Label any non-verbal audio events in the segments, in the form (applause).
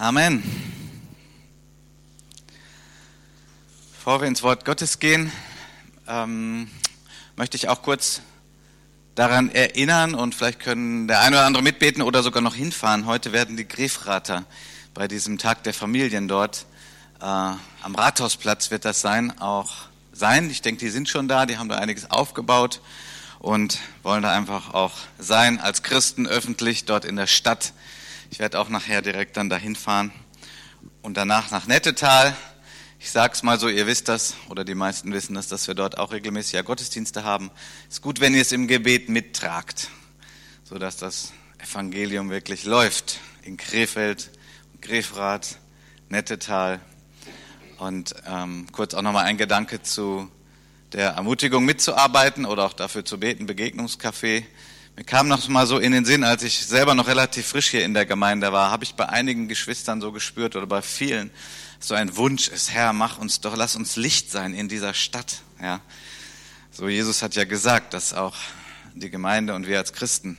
Amen. Bevor wir ins Wort Gottes gehen, ähm, möchte ich auch kurz daran erinnern und vielleicht können der eine oder andere mitbeten oder sogar noch hinfahren. Heute werden die Grefrater bei diesem Tag der Familien dort äh, am Rathausplatz wird das sein, auch sein. Ich denke, die sind schon da, die haben da einiges aufgebaut und wollen da einfach auch sein als Christen öffentlich dort in der Stadt ich werde auch nachher direkt dann dahin fahren und danach nach Nettetal. Ich sage es mal so, ihr wisst das oder die meisten wissen das, dass wir dort auch regelmäßig ja Gottesdienste haben. Ist gut, wenn ihr es im Gebet mittragt, sodass das Evangelium wirklich läuft in Krefeld, Grefrath, Nettetal. Und ähm, kurz auch nochmal ein Gedanke zu der Ermutigung mitzuarbeiten oder auch dafür zu beten, Begegnungscafé. Mir kam noch mal so in den Sinn, als ich selber noch relativ frisch hier in der Gemeinde war, habe ich bei einigen Geschwistern so gespürt oder bei vielen so ein Wunsch ist, Herr, mach uns doch, lass uns Licht sein in dieser Stadt, ja. So Jesus hat ja gesagt, dass auch die Gemeinde und wir als Christen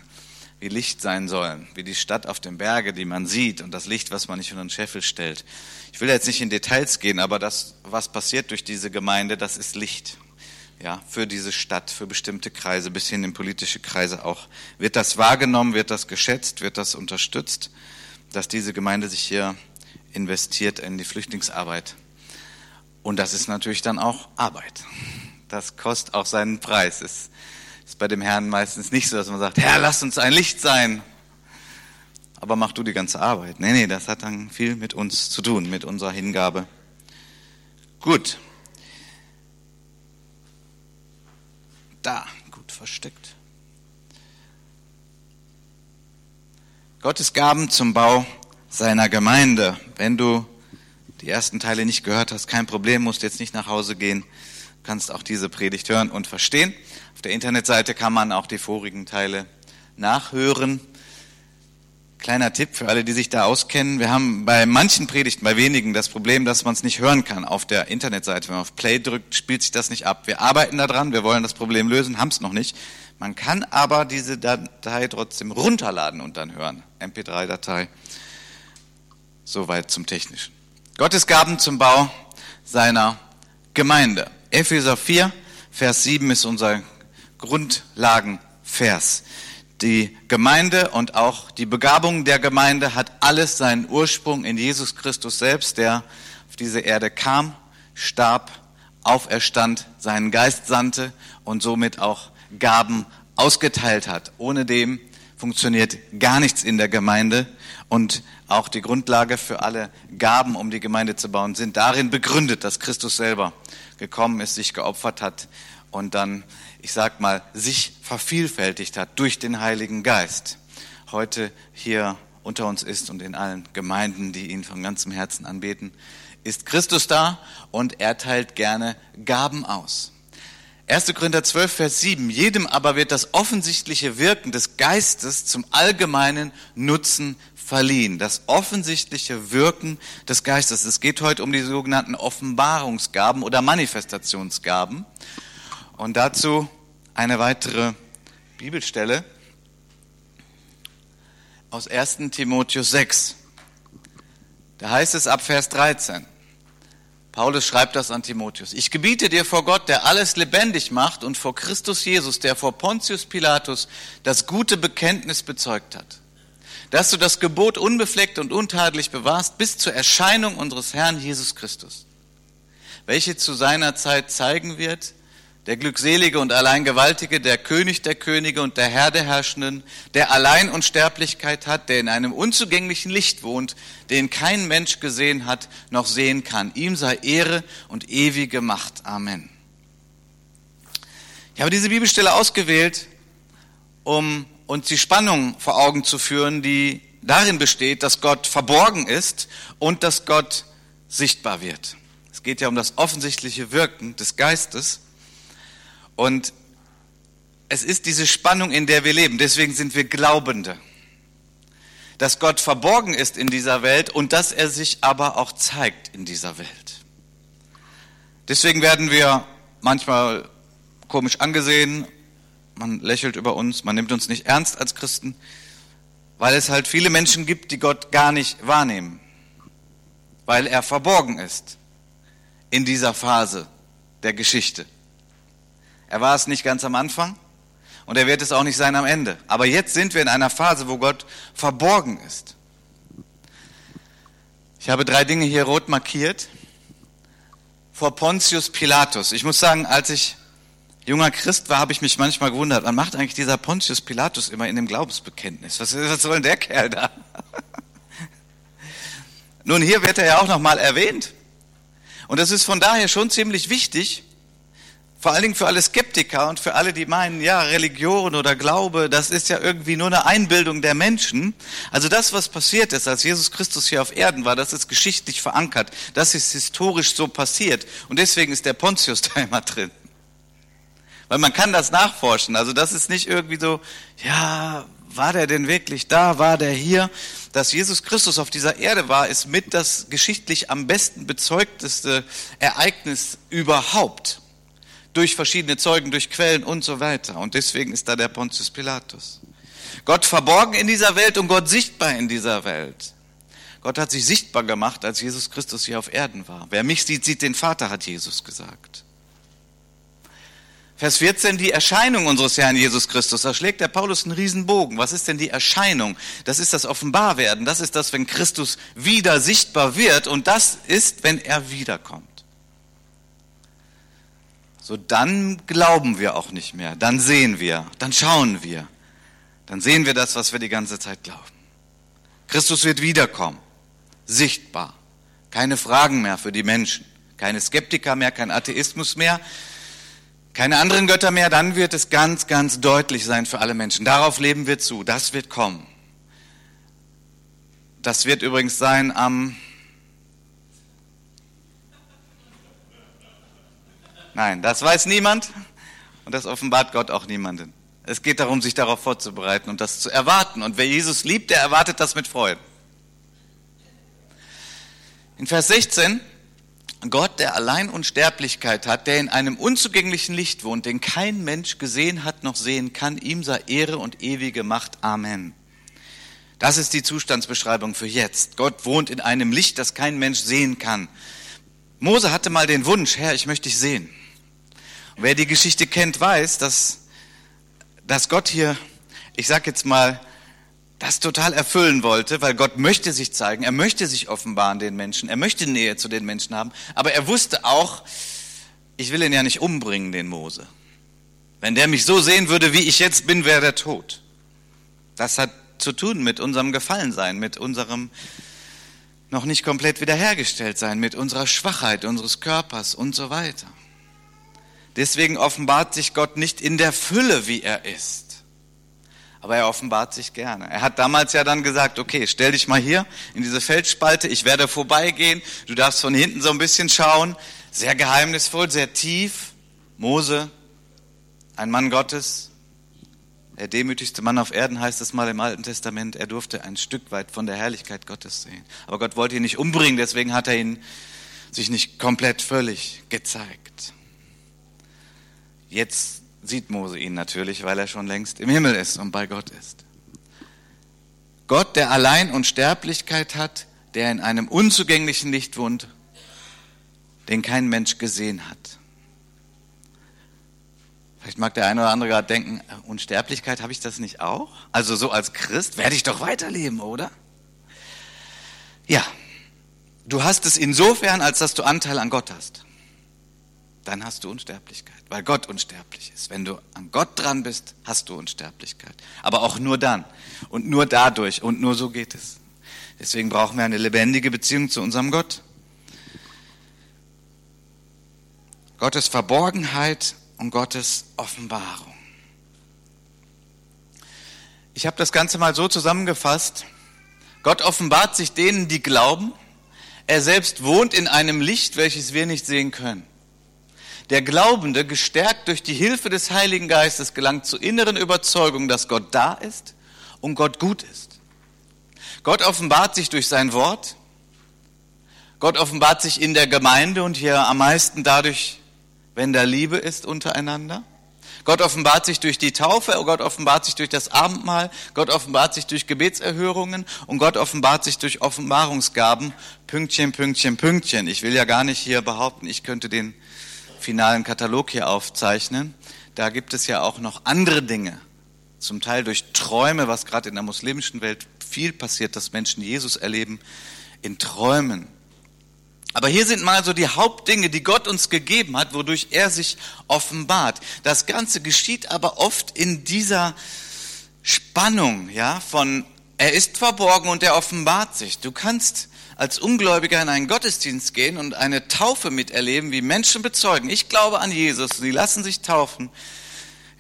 wie Licht sein sollen, wie die Stadt auf dem Berge, die man sieht und das Licht, was man nicht unter den Scheffel stellt. Ich will jetzt nicht in Details gehen, aber das, was passiert durch diese Gemeinde, das ist Licht ja, für diese Stadt, für bestimmte Kreise, bis hin in politische Kreise auch. Wird das wahrgenommen, wird das geschätzt, wird das unterstützt, dass diese Gemeinde sich hier investiert in die Flüchtlingsarbeit. Und das ist natürlich dann auch Arbeit. Das kostet auch seinen Preis. Es ist bei dem Herrn meistens nicht so, dass man sagt, Herr, lass uns ein Licht sein. Aber mach du die ganze Arbeit. Nee, nee, das hat dann viel mit uns zu tun, mit unserer Hingabe. Gut. Da, gut versteckt. Gottes Gaben zum Bau seiner Gemeinde. Wenn du die ersten Teile nicht gehört hast, kein Problem, musst jetzt nicht nach Hause gehen, kannst auch diese Predigt hören und verstehen. Auf der Internetseite kann man auch die vorigen Teile nachhören. Kleiner Tipp für alle, die sich da auskennen. Wir haben bei manchen Predigten, bei wenigen, das Problem, dass man es nicht hören kann auf der Internetseite. Wenn man auf Play drückt, spielt sich das nicht ab. Wir arbeiten daran, wir wollen das Problem lösen, haben es noch nicht. Man kann aber diese Datei trotzdem runterladen und dann hören. MP3-Datei. Soweit zum Technischen. Gottes Gaben zum Bau seiner Gemeinde. Epheser 4, Vers 7 ist unser Grundlagenvers die Gemeinde und auch die Begabung der Gemeinde hat alles seinen Ursprung in Jesus Christus selbst, der auf diese Erde kam, starb, auferstand, seinen Geist sandte und somit auch Gaben ausgeteilt hat. Ohne dem funktioniert gar nichts in der Gemeinde und auch die Grundlage für alle Gaben, um die Gemeinde zu bauen, sind darin begründet, dass Christus selber gekommen ist, sich geopfert hat und dann ich sag mal, sich vervielfältigt hat durch den Heiligen Geist, heute hier unter uns ist und in allen Gemeinden, die ihn von ganzem Herzen anbeten, ist Christus da und er teilt gerne Gaben aus. 1. Korinther 12, Vers 7. Jedem aber wird das offensichtliche Wirken des Geistes zum allgemeinen Nutzen verliehen. Das offensichtliche Wirken des Geistes. Es geht heute um die sogenannten Offenbarungsgaben oder Manifestationsgaben. Und dazu eine weitere Bibelstelle aus 1 Timotheus 6. Da heißt es ab Vers 13. Paulus schreibt das an Timotheus. Ich gebiete dir vor Gott, der alles lebendig macht und vor Christus Jesus, der vor Pontius Pilatus das gute Bekenntnis bezeugt hat, dass du das Gebot unbefleckt und untadelig bewahrst bis zur Erscheinung unseres Herrn Jesus Christus, welche zu seiner Zeit zeigen wird, der Glückselige und allein Gewaltige, der König der Könige und der Herr der Herrschenden, der allein Unsterblichkeit hat, der in einem unzugänglichen Licht wohnt, den kein Mensch gesehen hat noch sehen kann. Ihm sei Ehre und ewige Macht. Amen. Ich habe diese Bibelstelle ausgewählt, um uns die Spannung vor Augen zu führen, die darin besteht, dass Gott verborgen ist und dass Gott sichtbar wird. Es geht ja um das offensichtliche Wirken des Geistes. Und es ist diese Spannung, in der wir leben. Deswegen sind wir Glaubende. Dass Gott verborgen ist in dieser Welt und dass er sich aber auch zeigt in dieser Welt. Deswegen werden wir manchmal komisch angesehen, man lächelt über uns, man nimmt uns nicht ernst als Christen, weil es halt viele Menschen gibt, die Gott gar nicht wahrnehmen. weil er verborgen ist in dieser Phase der Geschichte. Er war es nicht ganz am Anfang und er wird es auch nicht sein am Ende. Aber jetzt sind wir in einer Phase, wo Gott verborgen ist. Ich habe drei Dinge hier rot markiert. Vor Pontius Pilatus. Ich muss sagen, als ich junger Christ war, habe ich mich manchmal gewundert, wann macht eigentlich dieser Pontius Pilatus immer in dem Glaubensbekenntnis? Was, was soll denn der Kerl da? (laughs) Nun, hier wird er ja auch nochmal erwähnt. Und das ist von daher schon ziemlich wichtig, vor allen Dingen für alle Skeptiker und für alle, die meinen, ja, Religion oder Glaube, das ist ja irgendwie nur eine Einbildung der Menschen. Also das, was passiert ist, als Jesus Christus hier auf Erden war, das ist geschichtlich verankert. Das ist historisch so passiert. Und deswegen ist der Pontius (laughs) da immer drin. Weil man kann das nachforschen. Also das ist nicht irgendwie so, ja, war der denn wirklich da? War der hier? Dass Jesus Christus auf dieser Erde war, ist mit das geschichtlich am besten bezeugteste Ereignis überhaupt durch verschiedene Zeugen, durch Quellen und so weiter. Und deswegen ist da der Pontius Pilatus. Gott verborgen in dieser Welt und Gott sichtbar in dieser Welt. Gott hat sich sichtbar gemacht, als Jesus Christus hier auf Erden war. Wer mich sieht, sieht den Vater, hat Jesus gesagt. Vers 14, die Erscheinung unseres Herrn Jesus Christus. Da schlägt der Paulus einen Riesenbogen. Was ist denn die Erscheinung? Das ist das Offenbarwerden. Das ist das, wenn Christus wieder sichtbar wird. Und das ist, wenn er wiederkommt so dann glauben wir auch nicht mehr, dann sehen wir, dann schauen wir, dann sehen wir das, was wir die ganze Zeit glauben. Christus wird wiederkommen, sichtbar, keine Fragen mehr für die Menschen, keine Skeptiker mehr, kein Atheismus mehr, keine anderen Götter mehr, dann wird es ganz, ganz deutlich sein für alle Menschen. Darauf leben wir zu, das wird kommen. Das wird übrigens sein am Nein, das weiß niemand und das offenbart Gott auch niemanden. Es geht darum, sich darauf vorzubereiten und das zu erwarten. Und wer Jesus liebt, der erwartet das mit Freude. In Vers 16, Gott, der allein Unsterblichkeit hat, der in einem unzugänglichen Licht wohnt, den kein Mensch gesehen hat noch sehen kann, ihm sei Ehre und ewige Macht. Amen. Das ist die Zustandsbeschreibung für jetzt. Gott wohnt in einem Licht, das kein Mensch sehen kann. Mose hatte mal den Wunsch, Herr, ich möchte dich sehen. Wer die Geschichte kennt, weiß, dass, dass Gott hier, ich sag jetzt mal, das total erfüllen wollte, weil Gott möchte sich zeigen, er möchte sich offenbaren den Menschen, er möchte Nähe zu den Menschen haben, aber er wusste auch, ich will ihn ja nicht umbringen, den Mose. Wenn der mich so sehen würde, wie ich jetzt bin, wäre der tot. Das hat zu tun mit unserem Gefallensein, mit unserem noch nicht komplett wiederhergestellt sein, mit unserer Schwachheit unseres Körpers und so weiter. Deswegen offenbart sich Gott nicht in der Fülle, wie er ist. Aber er offenbart sich gerne. Er hat damals ja dann gesagt, okay, stell dich mal hier in diese Feldspalte, ich werde vorbeigehen, du darfst von hinten so ein bisschen schauen. Sehr geheimnisvoll, sehr tief. Mose, ein Mann Gottes, der demütigste Mann auf Erden heißt es mal im Alten Testament, er durfte ein Stück weit von der Herrlichkeit Gottes sehen. Aber Gott wollte ihn nicht umbringen, deswegen hat er ihn sich nicht komplett völlig gezeigt. Jetzt sieht Mose ihn natürlich, weil er schon längst im Himmel ist und bei Gott ist. Gott, der allein Unsterblichkeit hat, der in einem unzugänglichen Licht wohnt, den kein Mensch gesehen hat. Vielleicht mag der eine oder andere gerade denken, Unsterblichkeit, habe ich das nicht auch? Also so als Christ werde ich doch weiterleben, oder? Ja, du hast es insofern, als dass du Anteil an Gott hast dann hast du Unsterblichkeit, weil Gott unsterblich ist. Wenn du an Gott dran bist, hast du Unsterblichkeit. Aber auch nur dann und nur dadurch und nur so geht es. Deswegen brauchen wir eine lebendige Beziehung zu unserem Gott. Gottes Verborgenheit und Gottes Offenbarung. Ich habe das Ganze mal so zusammengefasst. Gott offenbart sich denen, die glauben. Er selbst wohnt in einem Licht, welches wir nicht sehen können. Der Glaubende, gestärkt durch die Hilfe des Heiligen Geistes, gelangt zur inneren Überzeugung, dass Gott da ist und Gott gut ist. Gott offenbart sich durch sein Wort. Gott offenbart sich in der Gemeinde und hier am meisten dadurch, wenn da Liebe ist untereinander. Gott offenbart sich durch die Taufe, Gott offenbart sich durch das Abendmahl, Gott offenbart sich durch Gebetserhörungen und Gott offenbart sich durch Offenbarungsgaben. Pünktchen, Pünktchen, Pünktchen. Ich will ja gar nicht hier behaupten, ich könnte den finalen Katalog hier aufzeichnen. Da gibt es ja auch noch andere Dinge. Zum Teil durch Träume, was gerade in der muslimischen Welt viel passiert, dass Menschen Jesus erleben in Träumen. Aber hier sind mal so die Hauptdinge, die Gott uns gegeben hat, wodurch er sich offenbart. Das Ganze geschieht aber oft in dieser Spannung, ja, von er ist verborgen und er offenbart sich. Du kannst als Ungläubiger in einen Gottesdienst gehen und eine Taufe miterleben, wie Menschen bezeugen, ich glaube an Jesus, sie lassen sich taufen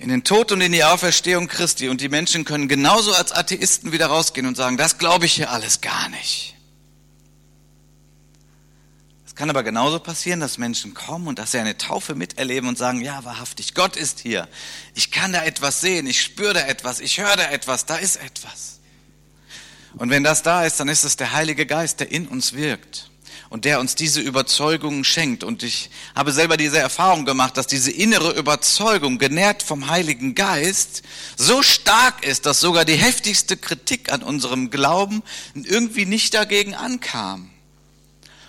in den Tod und in die Auferstehung Christi und die Menschen können genauso als Atheisten wieder rausgehen und sagen, das glaube ich hier alles gar nicht. Es kann aber genauso passieren, dass Menschen kommen und dass sie eine Taufe miterleben und sagen, ja, wahrhaftig, Gott ist hier. Ich kann da etwas sehen, ich spüre da etwas, ich höre da etwas, da ist etwas. Und wenn das da ist, dann ist es der Heilige Geist, der in uns wirkt und der uns diese Überzeugungen schenkt. Und ich habe selber diese Erfahrung gemacht, dass diese innere Überzeugung, genährt vom Heiligen Geist, so stark ist, dass sogar die heftigste Kritik an unserem Glauben irgendwie nicht dagegen ankam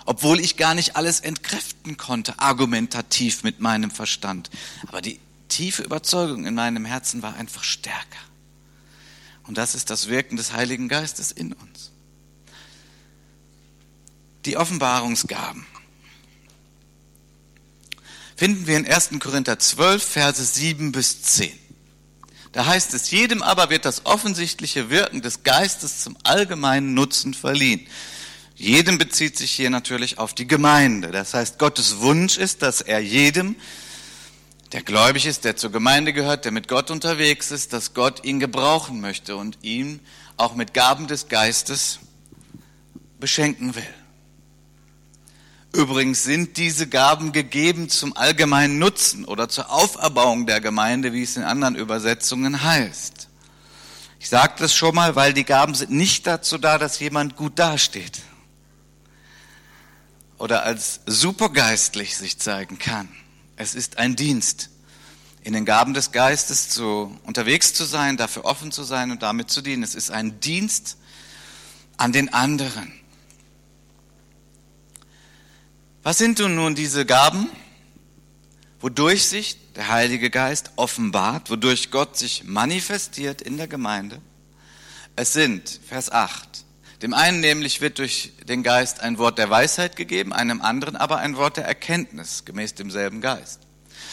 obwohl ich gar nicht alles entkräften konnte, argumentativ mit meinem Verstand. Aber die tiefe Überzeugung in meinem Herzen war einfach stärker. Und das ist das Wirken des Heiligen Geistes in uns. Die Offenbarungsgaben finden wir in 1. Korinther 12, Verse 7 bis 10. Da heißt es, jedem aber wird das offensichtliche Wirken des Geistes zum allgemeinen Nutzen verliehen. Jedem bezieht sich hier natürlich auf die Gemeinde. Das heißt, Gottes Wunsch ist, dass er jedem, der gläubig ist, der zur Gemeinde gehört, der mit Gott unterwegs ist, dass Gott ihn gebrauchen möchte und ihn auch mit Gaben des Geistes beschenken will. Übrigens sind diese Gaben gegeben zum allgemeinen Nutzen oder zur Auferbauung der Gemeinde, wie es in anderen Übersetzungen heißt. Ich sage das schon mal, weil die Gaben sind nicht dazu da, dass jemand gut dasteht oder als supergeistlich sich zeigen kann. Es ist ein Dienst, in den Gaben des Geistes zu, unterwegs zu sein, dafür offen zu sein und damit zu dienen. Es ist ein Dienst an den anderen. Was sind nun diese Gaben, wodurch sich der Heilige Geist offenbart, wodurch Gott sich manifestiert in der Gemeinde? Es sind, Vers 8, dem einen nämlich wird durch den Geist ein Wort der Weisheit gegeben, einem anderen aber ein Wort der Erkenntnis, gemäß demselben Geist.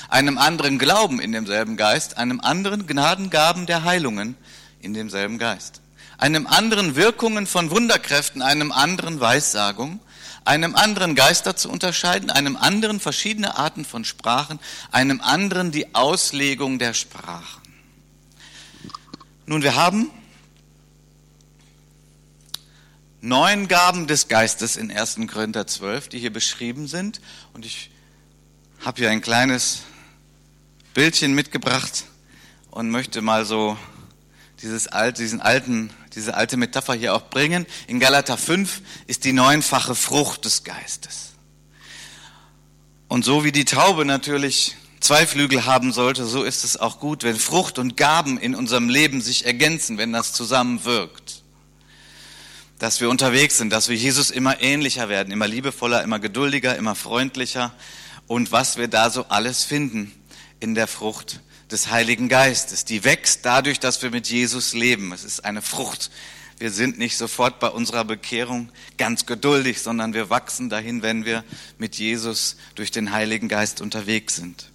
Einem anderen Glauben in demselben Geist, einem anderen Gnadengaben der Heilungen in demselben Geist. Einem anderen Wirkungen von Wunderkräften, einem anderen Weissagung, einem anderen Geister zu unterscheiden, einem anderen verschiedene Arten von Sprachen, einem anderen die Auslegung der Sprachen. Nun, wir haben neun Gaben des Geistes in 1. Korinther 12, die hier beschrieben sind. Und ich habe hier ein kleines Bildchen mitgebracht und möchte mal so dieses alte, diesen alten, diese alte Metapher hier auch bringen. In Galater 5 ist die neunfache Frucht des Geistes. Und so wie die Taube natürlich zwei Flügel haben sollte, so ist es auch gut, wenn Frucht und Gaben in unserem Leben sich ergänzen, wenn das zusammenwirkt dass wir unterwegs sind, dass wir Jesus immer ähnlicher werden, immer liebevoller, immer geduldiger, immer freundlicher und was wir da so alles finden in der Frucht des Heiligen Geistes. Die wächst dadurch, dass wir mit Jesus leben. Es ist eine Frucht. Wir sind nicht sofort bei unserer Bekehrung ganz geduldig, sondern wir wachsen dahin, wenn wir mit Jesus durch den Heiligen Geist unterwegs sind.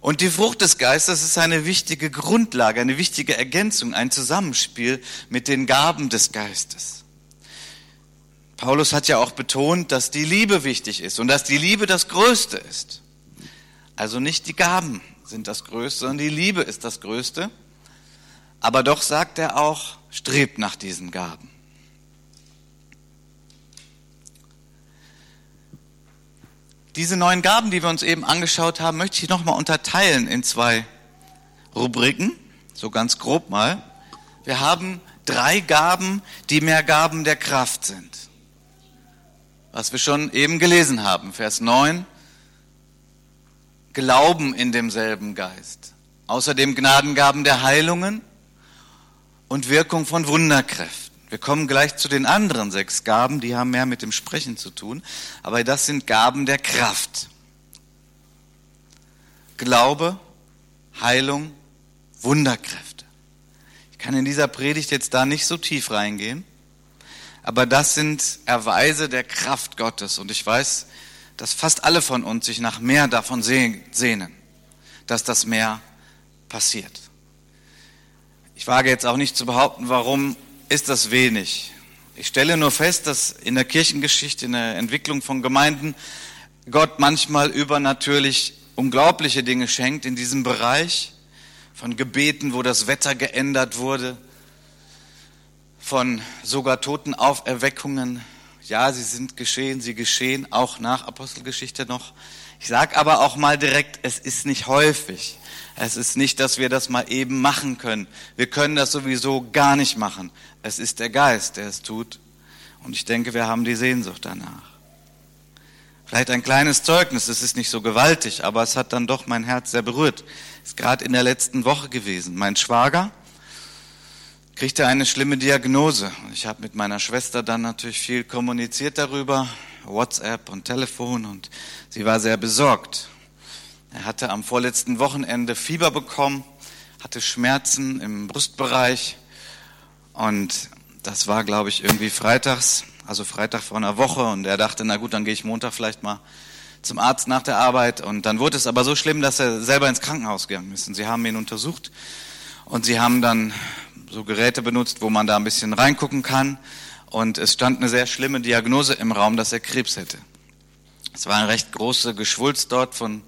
Und die Frucht des Geistes ist eine wichtige Grundlage, eine wichtige Ergänzung, ein Zusammenspiel mit den Gaben des Geistes. Paulus hat ja auch betont, dass die Liebe wichtig ist und dass die Liebe das Größte ist. Also nicht die Gaben sind das Größte, sondern die Liebe ist das Größte. Aber doch sagt er auch, strebt nach diesen Gaben. Diese neuen Gaben, die wir uns eben angeschaut haben, möchte ich nochmal unterteilen in zwei Rubriken, so ganz grob mal. Wir haben drei Gaben, die mehr Gaben der Kraft sind. Was wir schon eben gelesen haben, Vers 9. Glauben in demselben Geist. Außerdem Gnadengaben der Heilungen und Wirkung von Wunderkräften. Wir kommen gleich zu den anderen sechs Gaben, die haben mehr mit dem Sprechen zu tun, aber das sind Gaben der Kraft. Glaube, Heilung, Wunderkräfte. Ich kann in dieser Predigt jetzt da nicht so tief reingehen, aber das sind Erweise der Kraft Gottes und ich weiß, dass fast alle von uns sich nach mehr davon sehnen, dass das mehr passiert. Ich wage jetzt auch nicht zu behaupten, warum ist das wenig. Ich stelle nur fest, dass in der Kirchengeschichte, in der Entwicklung von Gemeinden Gott manchmal übernatürlich unglaubliche Dinge schenkt in diesem Bereich von Gebeten, wo das Wetter geändert wurde, von sogar Totenauferweckungen. Ja, sie sind geschehen, sie geschehen auch nach Apostelgeschichte noch. Ich sage aber auch mal direkt, es ist nicht häufig. Es ist nicht, dass wir das mal eben machen können. Wir können das sowieso gar nicht machen. Es ist der Geist, der es tut. Und ich denke, wir haben die Sehnsucht danach. Vielleicht ein kleines Zeugnis, es ist nicht so gewaltig, aber es hat dann doch mein Herz sehr berührt. Ist gerade in der letzten Woche gewesen. Mein Schwager kriegte eine schlimme Diagnose. Ich habe mit meiner Schwester dann natürlich viel kommuniziert darüber, WhatsApp und Telefon, und sie war sehr besorgt. Er hatte am vorletzten Wochenende Fieber bekommen, hatte Schmerzen im Brustbereich. Und das war, glaube ich, irgendwie freitags, also Freitag vor einer Woche. Und er dachte, na gut, dann gehe ich Montag vielleicht mal zum Arzt nach der Arbeit. Und dann wurde es aber so schlimm, dass er selber ins Krankenhaus gegangen ist. Und sie haben ihn untersucht. Und sie haben dann so Geräte benutzt, wo man da ein bisschen reingucken kann und es stand eine sehr schlimme Diagnose im Raum, dass er Krebs hätte. Es war eine recht große Geschwulst dort von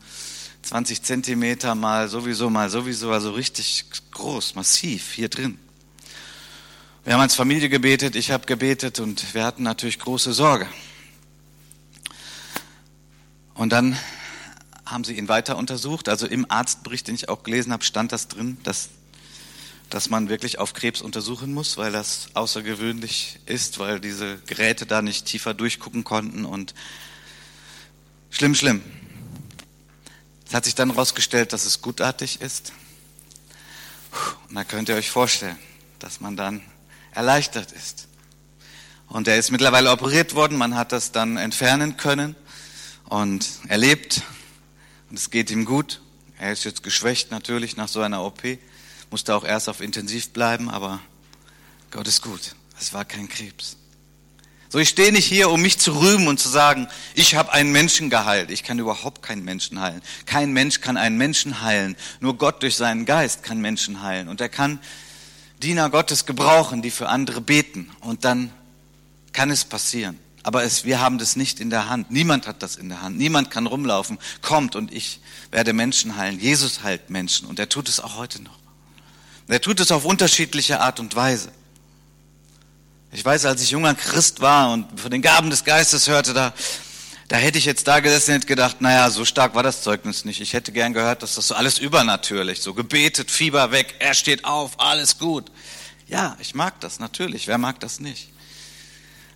20 Zentimeter mal sowieso, mal sowieso, also richtig groß, massiv hier drin. Wir haben als Familie gebetet, ich habe gebetet und wir hatten natürlich große Sorge. Und dann haben sie ihn weiter untersucht. Also im Arztbericht, den ich auch gelesen habe, stand das drin, dass, dass man wirklich auf Krebs untersuchen muss, weil das außergewöhnlich ist, weil diese Geräte da nicht tiefer durchgucken konnten und schlimm, schlimm. Es hat sich dann herausgestellt, dass es gutartig ist. Und da könnt ihr euch vorstellen, dass man dann erleichtert ist. Und er ist mittlerweile operiert worden, man hat das dann entfernen können und er lebt und es geht ihm gut. Er ist jetzt geschwächt natürlich nach so einer OP, musste auch erst auf Intensiv bleiben, aber Gott ist gut. Es war kein Krebs. So, ich stehe nicht hier, um mich zu rühmen und zu sagen, ich habe einen Menschen geheilt. Ich kann überhaupt keinen Menschen heilen. Kein Mensch kann einen Menschen heilen. Nur Gott durch seinen Geist kann Menschen heilen. Und er kann Diener Gottes gebrauchen, die für andere beten. Und dann kann es passieren. Aber es, wir haben das nicht in der Hand. Niemand hat das in der Hand. Niemand kann rumlaufen. Kommt und ich werde Menschen heilen. Jesus heilt Menschen. Und er tut es auch heute noch. Er tut es auf unterschiedliche Art und Weise. Ich weiß, als ich junger Christ war und von den Gaben des Geistes hörte, da, da hätte ich jetzt da gesessen und hätte gedacht, naja, so stark war das Zeugnis nicht. Ich hätte gern gehört, dass das so alles übernatürlich, so gebetet, Fieber weg, er steht auf, alles gut. Ja, ich mag das natürlich. Wer mag das nicht?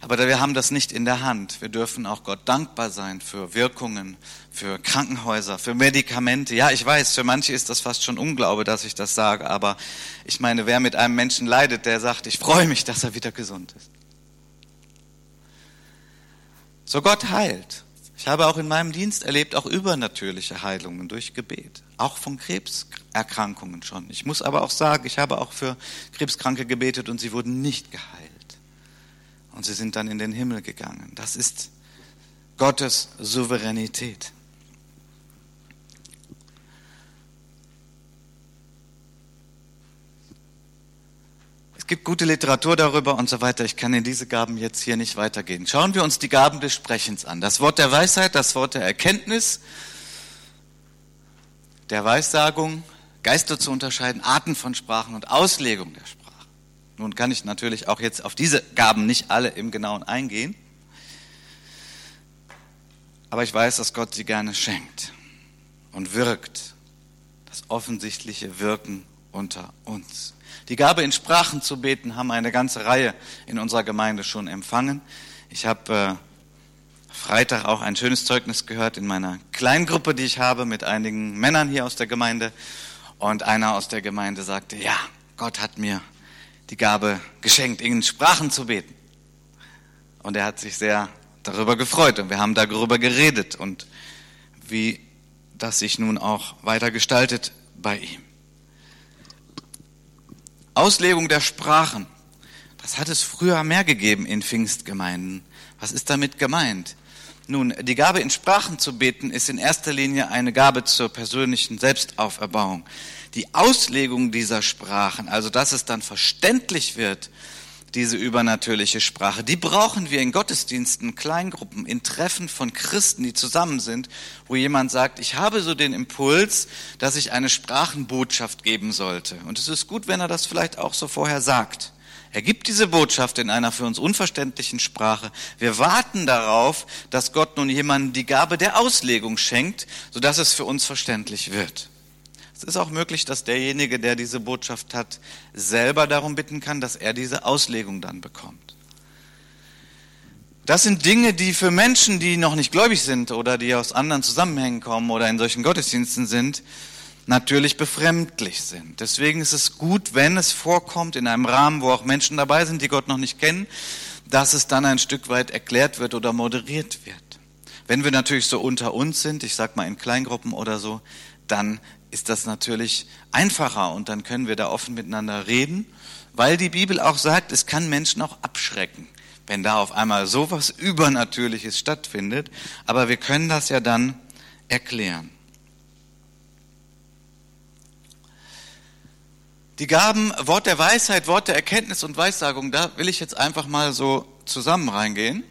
Aber wir haben das nicht in der Hand. Wir dürfen auch Gott dankbar sein für Wirkungen, für Krankenhäuser, für Medikamente. Ja, ich weiß, für manche ist das fast schon Unglaube, dass ich das sage, aber ich meine, wer mit einem Menschen leidet, der sagt, ich freue mich, dass er wieder gesund ist. So Gott heilt. Ich habe auch in meinem Dienst erlebt, auch übernatürliche Heilungen durch Gebet. Auch von Krebserkrankungen schon. Ich muss aber auch sagen, ich habe auch für Krebskranke gebetet und sie wurden nicht geheilt und sie sind dann in den Himmel gegangen. Das ist Gottes Souveränität. Es gibt gute Literatur darüber und so weiter. Ich kann in diese Gaben jetzt hier nicht weitergehen. Schauen wir uns die Gaben des Sprechens an. Das Wort der Weisheit, das Wort der Erkenntnis, der Weissagung, Geister zu unterscheiden, Arten von Sprachen und Auslegung der Sprache. Nun kann ich natürlich auch jetzt auf diese Gaben nicht alle im Genauen eingehen, aber ich weiß, dass Gott sie gerne schenkt und wirkt. Das offensichtliche Wirken unter uns. Die Gabe in Sprachen zu beten haben eine ganze Reihe in unserer Gemeinde schon empfangen. Ich habe äh, Freitag auch ein schönes Zeugnis gehört in meiner Kleingruppe, die ich habe mit einigen Männern hier aus der Gemeinde. Und einer aus der Gemeinde sagte, ja, Gott hat mir die Gabe geschenkt, in Sprachen zu beten. Und er hat sich sehr darüber gefreut und wir haben darüber geredet und wie das sich nun auch weiter gestaltet bei ihm. Auslegung der Sprachen. Das hat es früher mehr gegeben in Pfingstgemeinden. Was ist damit gemeint? Nun, die Gabe in Sprachen zu beten ist in erster Linie eine Gabe zur persönlichen Selbstauferbauung. Die Auslegung dieser Sprachen, also dass es dann verständlich wird, diese übernatürliche Sprache, die brauchen wir in Gottesdiensten, Kleingruppen, in Treffen von Christen, die zusammen sind, wo jemand sagt, ich habe so den Impuls, dass ich eine Sprachenbotschaft geben sollte. Und es ist gut, wenn er das vielleicht auch so vorher sagt. Er gibt diese Botschaft in einer für uns unverständlichen Sprache. Wir warten darauf, dass Gott nun jemandem die Gabe der Auslegung schenkt, sodass es für uns verständlich wird. Es ist auch möglich, dass derjenige, der diese Botschaft hat, selber darum bitten kann, dass er diese Auslegung dann bekommt. Das sind Dinge, die für Menschen, die noch nicht gläubig sind oder die aus anderen Zusammenhängen kommen oder in solchen Gottesdiensten sind, natürlich befremdlich sind. Deswegen ist es gut, wenn es vorkommt in einem Rahmen, wo auch Menschen dabei sind, die Gott noch nicht kennen, dass es dann ein Stück weit erklärt wird oder moderiert wird. Wenn wir natürlich so unter uns sind, ich sag mal in Kleingruppen oder so, dann ist das natürlich einfacher und dann können wir da offen miteinander reden, weil die Bibel auch sagt, es kann Menschen auch abschrecken, wenn da auf einmal sowas (laughs) Übernatürliches stattfindet. Aber wir können das ja dann erklären. Die Gaben Wort der Weisheit, Wort der Erkenntnis und Weissagung, da will ich jetzt einfach mal so zusammen reingehen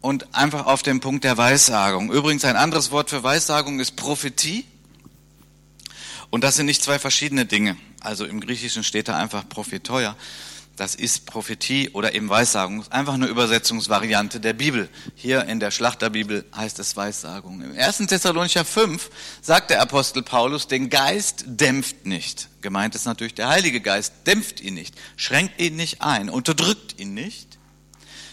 und einfach auf den Punkt der Weissagung. Übrigens ein anderes Wort für Weissagung ist Prophetie. Und das sind nicht zwei verschiedene Dinge. Also im Griechischen steht da einfach Prophetoia. Das ist Prophetie oder eben Weissagung. Einfach eine Übersetzungsvariante der Bibel. Hier in der Schlachterbibel heißt es Weissagung. Im 1. Thessalonicher 5 sagt der Apostel Paulus, den Geist dämpft nicht. Gemeint ist natürlich der Heilige Geist, dämpft ihn nicht, schränkt ihn nicht ein, unterdrückt ihn nicht.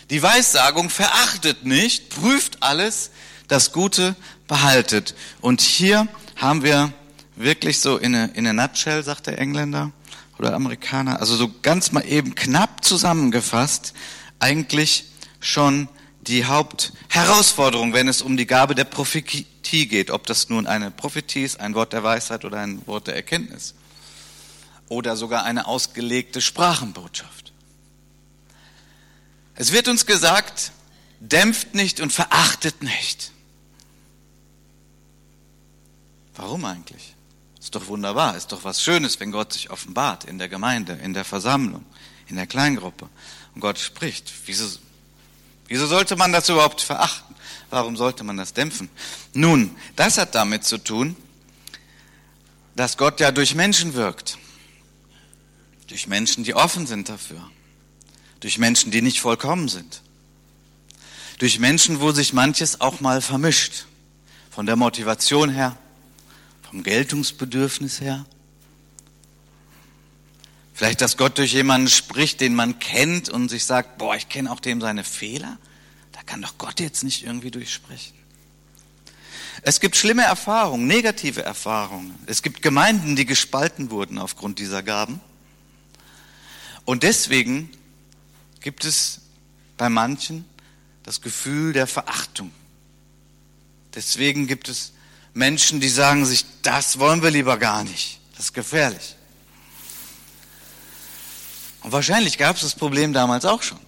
Die Weissagung verachtet nicht, prüft alles, das Gute behaltet. Und hier haben wir wirklich so in a, in a nutshell, sagt der Engländer, oder Amerikaner, also so ganz mal eben knapp zusammengefasst, eigentlich schon die Hauptherausforderung, wenn es um die Gabe der Prophetie geht, ob das nun eine Prophetie ist, ein Wort der Weisheit oder ein Wort der Erkenntnis oder sogar eine ausgelegte Sprachenbotschaft. Es wird uns gesagt, dämpft nicht und verachtet nicht. Warum eigentlich? Ist doch wunderbar, ist doch was Schönes, wenn Gott sich offenbart in der Gemeinde, in der Versammlung, in der Kleingruppe und Gott spricht. Wieso, wieso sollte man das überhaupt verachten? Warum sollte man das dämpfen? Nun, das hat damit zu tun, dass Gott ja durch Menschen wirkt. Durch Menschen, die offen sind dafür. Durch Menschen, die nicht vollkommen sind. Durch Menschen, wo sich manches auch mal vermischt. Von der Motivation her, vom Geltungsbedürfnis her? Vielleicht, dass Gott durch jemanden spricht, den man kennt und sich sagt, boah, ich kenne auch dem seine Fehler. Da kann doch Gott jetzt nicht irgendwie durchsprechen. Es gibt schlimme Erfahrungen, negative Erfahrungen. Es gibt Gemeinden, die gespalten wurden aufgrund dieser Gaben. Und deswegen gibt es bei manchen das Gefühl der Verachtung. Deswegen gibt es Menschen, die sagen sich, das wollen wir lieber gar nicht. Das ist gefährlich. Und wahrscheinlich gab es das Problem damals auch schon.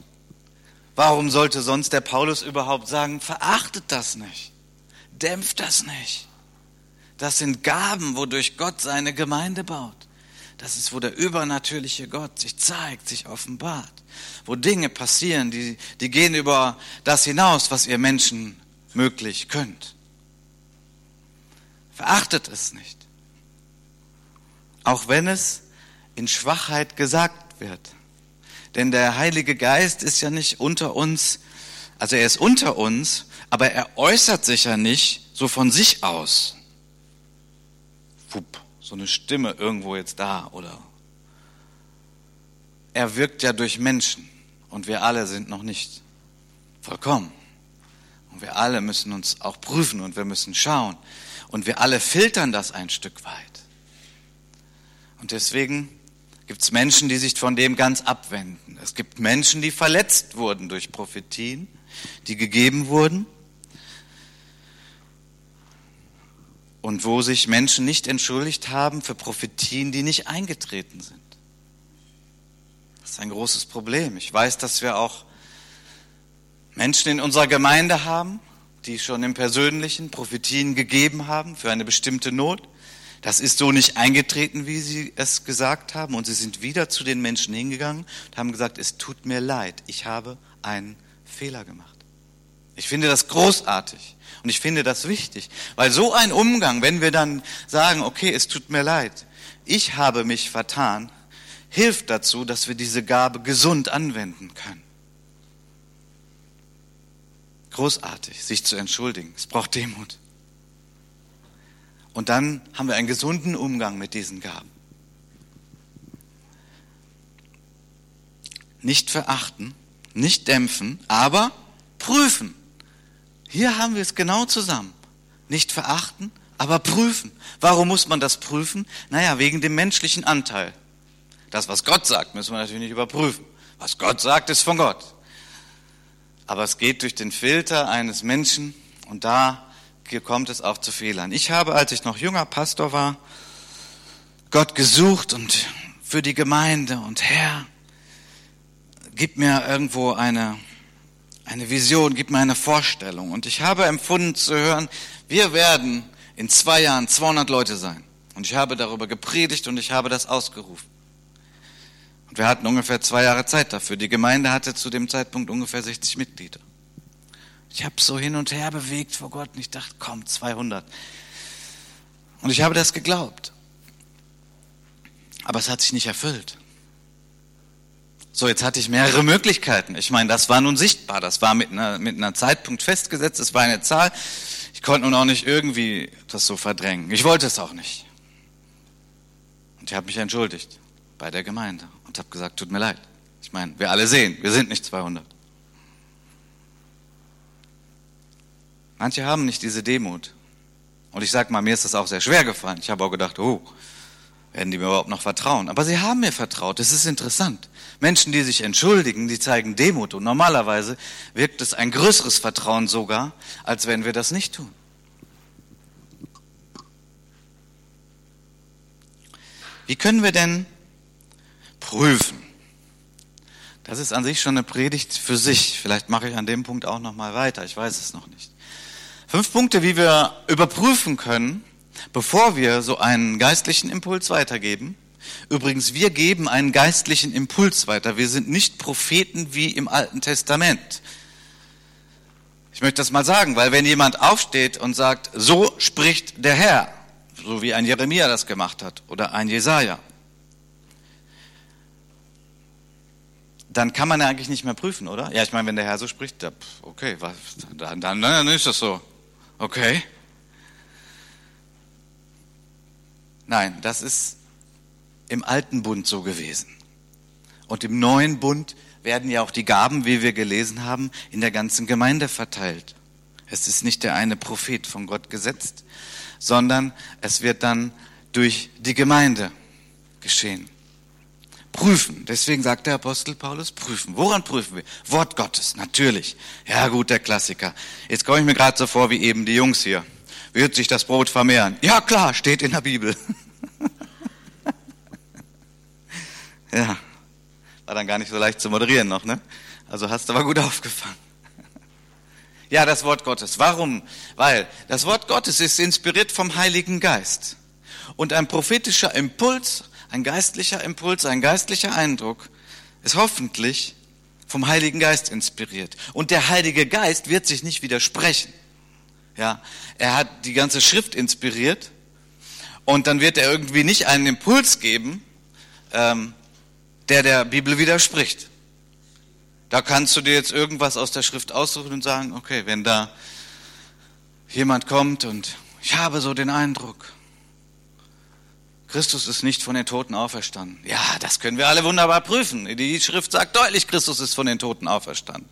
Warum sollte sonst der Paulus überhaupt sagen, verachtet das nicht, dämpft das nicht. Das sind Gaben, wodurch Gott seine Gemeinde baut. Das ist, wo der übernatürliche Gott sich zeigt, sich offenbart. Wo Dinge passieren, die, die gehen über das hinaus, was ihr Menschen möglich könnt. Verachtet es nicht. Auch wenn es in Schwachheit gesagt wird. Denn der Heilige Geist ist ja nicht unter uns, also er ist unter uns, aber er äußert sich ja nicht so von sich aus. Wupp, so eine Stimme irgendwo jetzt da oder. Er wirkt ja durch Menschen und wir alle sind noch nicht vollkommen. Und wir alle müssen uns auch prüfen und wir müssen schauen. Und wir alle filtern das ein Stück weit. Und deswegen gibt es Menschen, die sich von dem ganz abwenden. Es gibt Menschen, die verletzt wurden durch Prophetien, die gegeben wurden. Und wo sich Menschen nicht entschuldigt haben für Prophetien, die nicht eingetreten sind. Das ist ein großes Problem. Ich weiß, dass wir auch Menschen in unserer Gemeinde haben, die schon im Persönlichen Prophetien gegeben haben für eine bestimmte Not. Das ist so nicht eingetreten, wie sie es gesagt haben. Und sie sind wieder zu den Menschen hingegangen und haben gesagt, es tut mir leid, ich habe einen Fehler gemacht. Ich finde das großartig und ich finde das wichtig, weil so ein Umgang, wenn wir dann sagen, okay, es tut mir leid, ich habe mich vertan, hilft dazu, dass wir diese Gabe gesund anwenden können großartig, sich zu entschuldigen. Es braucht Demut. Und dann haben wir einen gesunden Umgang mit diesen Gaben. Nicht verachten, nicht dämpfen, aber prüfen. Hier haben wir es genau zusammen. Nicht verachten, aber prüfen. Warum muss man das prüfen? Naja, wegen dem menschlichen Anteil. Das, was Gott sagt, müssen wir natürlich nicht überprüfen. Was Gott sagt, ist von Gott aber es geht durch den Filter eines Menschen und da kommt es auch zu Fehlern. Ich habe, als ich noch junger Pastor war, Gott gesucht und für die Gemeinde und Herr, gib mir irgendwo eine, eine Vision, gib mir eine Vorstellung. Und ich habe empfunden zu hören, wir werden in zwei Jahren 200 Leute sein. Und ich habe darüber gepredigt und ich habe das ausgerufen. Wir hatten ungefähr zwei Jahre Zeit dafür. Die Gemeinde hatte zu dem Zeitpunkt ungefähr 60 Mitglieder. Ich habe so hin und her bewegt vor Gott und ich dachte, komm, 200. Und ich habe das geglaubt. Aber es hat sich nicht erfüllt. So, jetzt hatte ich mehrere Möglichkeiten. Ich meine, das war nun sichtbar. Das war mit einer, mit einer Zeitpunkt festgesetzt. Es war eine Zahl. Ich konnte nun auch nicht irgendwie das so verdrängen. Ich wollte es auch nicht. Und ich habe mich entschuldigt bei der Gemeinde und habe gesagt, tut mir leid. Ich meine, wir alle sehen, wir sind nicht 200. Manche haben nicht diese Demut. Und ich sage mal, mir ist das auch sehr schwer gefallen. Ich habe auch gedacht, oh, werden die mir überhaupt noch vertrauen? Aber sie haben mir vertraut. Das ist interessant. Menschen, die sich entschuldigen, die zeigen Demut. Und normalerweise wirkt es ein größeres Vertrauen sogar, als wenn wir das nicht tun. Wie können wir denn prüfen. Das ist an sich schon eine Predigt für sich. Vielleicht mache ich an dem Punkt auch noch mal weiter. Ich weiß es noch nicht. Fünf Punkte, wie wir überprüfen können, bevor wir so einen geistlichen Impuls weitergeben. Übrigens, wir geben einen geistlichen Impuls weiter. Wir sind nicht Propheten wie im Alten Testament. Ich möchte das mal sagen, weil wenn jemand aufsteht und sagt, so spricht der Herr, so wie ein Jeremia das gemacht hat oder ein Jesaja, dann kann man ja eigentlich nicht mehr prüfen, oder? Ja, ich meine, wenn der Herr so spricht, okay, was, dann, dann, dann ist das so. Okay. Nein, das ist im alten Bund so gewesen. Und im neuen Bund werden ja auch die Gaben, wie wir gelesen haben, in der ganzen Gemeinde verteilt. Es ist nicht der eine Prophet von Gott gesetzt, sondern es wird dann durch die Gemeinde geschehen prüfen. Deswegen sagt der Apostel Paulus, prüfen. Woran prüfen wir? Wort Gottes, natürlich. Ja gut, der Klassiker. Jetzt komme ich mir gerade so vor wie eben die Jungs hier. Wird sich das Brot vermehren? Ja klar, steht in der Bibel. (laughs) ja, war dann gar nicht so leicht zu moderieren noch, ne? Also hast du aber gut aufgefangen. (laughs) Ja, das Wort Gottes. Warum? Weil das Wort Gottes ist inspiriert vom Heiligen Geist. Und ein prophetischer Impuls ein geistlicher Impuls, ein geistlicher Eindruck ist hoffentlich vom Heiligen Geist inspiriert. Und der Heilige Geist wird sich nicht widersprechen. Ja, er hat die ganze Schrift inspiriert und dann wird er irgendwie nicht einen Impuls geben, ähm, der der Bibel widerspricht. Da kannst du dir jetzt irgendwas aus der Schrift aussuchen und sagen, okay, wenn da jemand kommt und ich habe so den Eindruck, Christus ist nicht von den Toten auferstanden. Ja, das können wir alle wunderbar prüfen. Die Schrift sagt deutlich, Christus ist von den Toten auferstanden.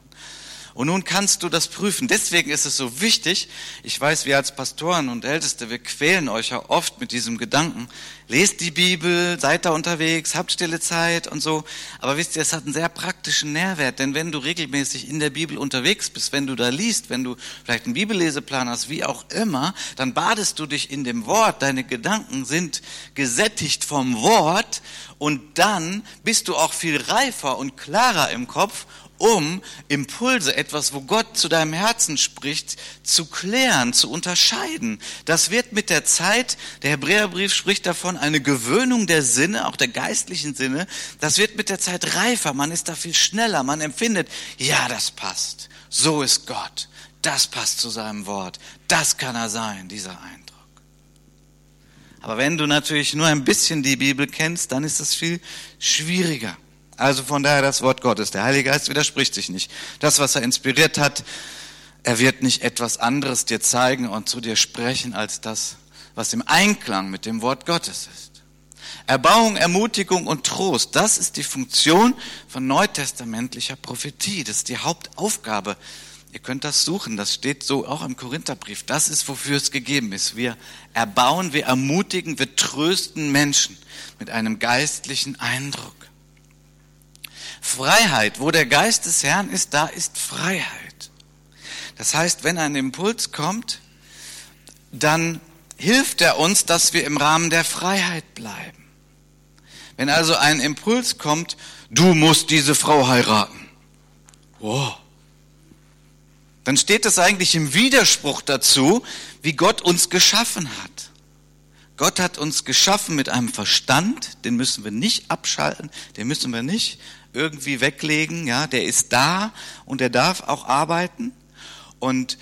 Und nun kannst du das prüfen. Deswegen ist es so wichtig. Ich weiß, wir als Pastoren und Älteste, wir quälen euch ja oft mit diesem Gedanken. Lest die Bibel, seid da unterwegs, habt stille Zeit und so. Aber wisst ihr, es hat einen sehr praktischen Nährwert. Denn wenn du regelmäßig in der Bibel unterwegs bist, wenn du da liest, wenn du vielleicht einen Bibelleseplan hast, wie auch immer, dann badest du dich in dem Wort. Deine Gedanken sind gesättigt vom Wort. Und dann bist du auch viel reifer und klarer im Kopf um Impulse, etwas, wo Gott zu deinem Herzen spricht, zu klären, zu unterscheiden. Das wird mit der Zeit, der Hebräerbrief spricht davon, eine Gewöhnung der Sinne, auch der geistlichen Sinne, das wird mit der Zeit reifer, man ist da viel schneller, man empfindet, ja, das passt, so ist Gott, das passt zu seinem Wort, das kann er sein, dieser Eindruck. Aber wenn du natürlich nur ein bisschen die Bibel kennst, dann ist das viel schwieriger. Also von daher das Wort Gottes. Der Heilige Geist widerspricht sich nicht. Das, was er inspiriert hat, er wird nicht etwas anderes dir zeigen und zu dir sprechen als das, was im Einklang mit dem Wort Gottes ist. Erbauung, Ermutigung und Trost, das ist die Funktion von neutestamentlicher Prophetie. Das ist die Hauptaufgabe. Ihr könnt das suchen, das steht so auch im Korintherbrief. Das ist, wofür es gegeben ist. Wir erbauen, wir ermutigen, wir trösten Menschen mit einem geistlichen Eindruck. Freiheit, wo der Geist des Herrn ist, da ist Freiheit. Das heißt, wenn ein Impuls kommt, dann hilft er uns, dass wir im Rahmen der Freiheit bleiben. Wenn also ein Impuls kommt, du musst diese Frau heiraten. Wow. Dann steht das eigentlich im Widerspruch dazu, wie Gott uns geschaffen hat. Gott hat uns geschaffen mit einem Verstand, den müssen wir nicht abschalten, den müssen wir nicht irgendwie weglegen, ja, der ist da und der darf auch arbeiten und